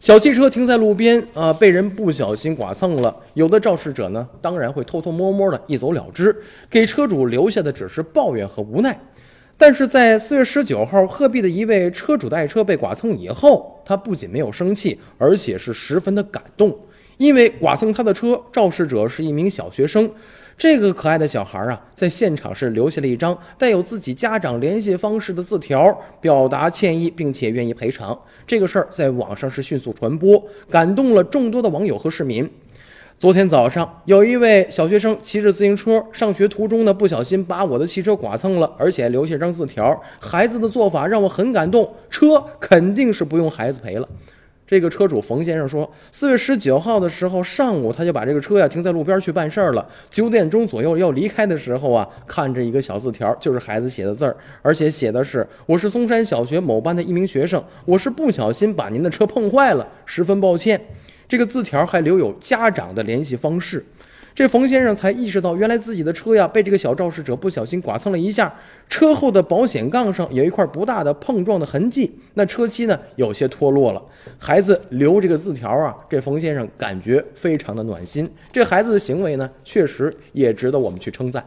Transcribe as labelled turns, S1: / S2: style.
S1: 小汽车停在路边啊，被人不小心剐蹭了。有的肇事者呢，当然会偷偷摸摸的一走了之，给车主留下的只是抱怨和无奈。但是在四月十九号，鹤壁的一位车主的爱车被剐蹭以后，他不仅没有生气，而且是十分的感动，因为剐蹭他的车肇事者是一名小学生。这个可爱的小孩啊，在现场是留下了一张带有自己家长联系方式的字条，表达歉意，并且愿意赔偿。这个事儿在网上是迅速传播，感动了众多的网友和市民。昨天早上，有一位小学生骑着自行车上学途中呢，不小心把我的汽车剐蹭了，而且留下张字条。孩子的做法让我很感动，车肯定是不用孩子赔了。这个车主冯先生说，四月十九号的时候上午，他就把这个车呀停在路边去办事儿了。九点钟左右要离开的时候啊，看着一个小字条，就是孩子写的字儿，而且写的是：“我是嵩山小学某班的一名学生，我是不小心把您的车碰坏了，十分抱歉。”这个字条还留有家长的联系方式。这冯先生才意识到，原来自己的车呀被这个小肇事者不小心剐蹭了一下，车后的保险杠上有一块不大的碰撞的痕迹，那车漆呢有些脱落了。孩子留这个字条啊，这冯先生感觉非常的暖心。这孩子的行为呢，确实也值得我们去称赞。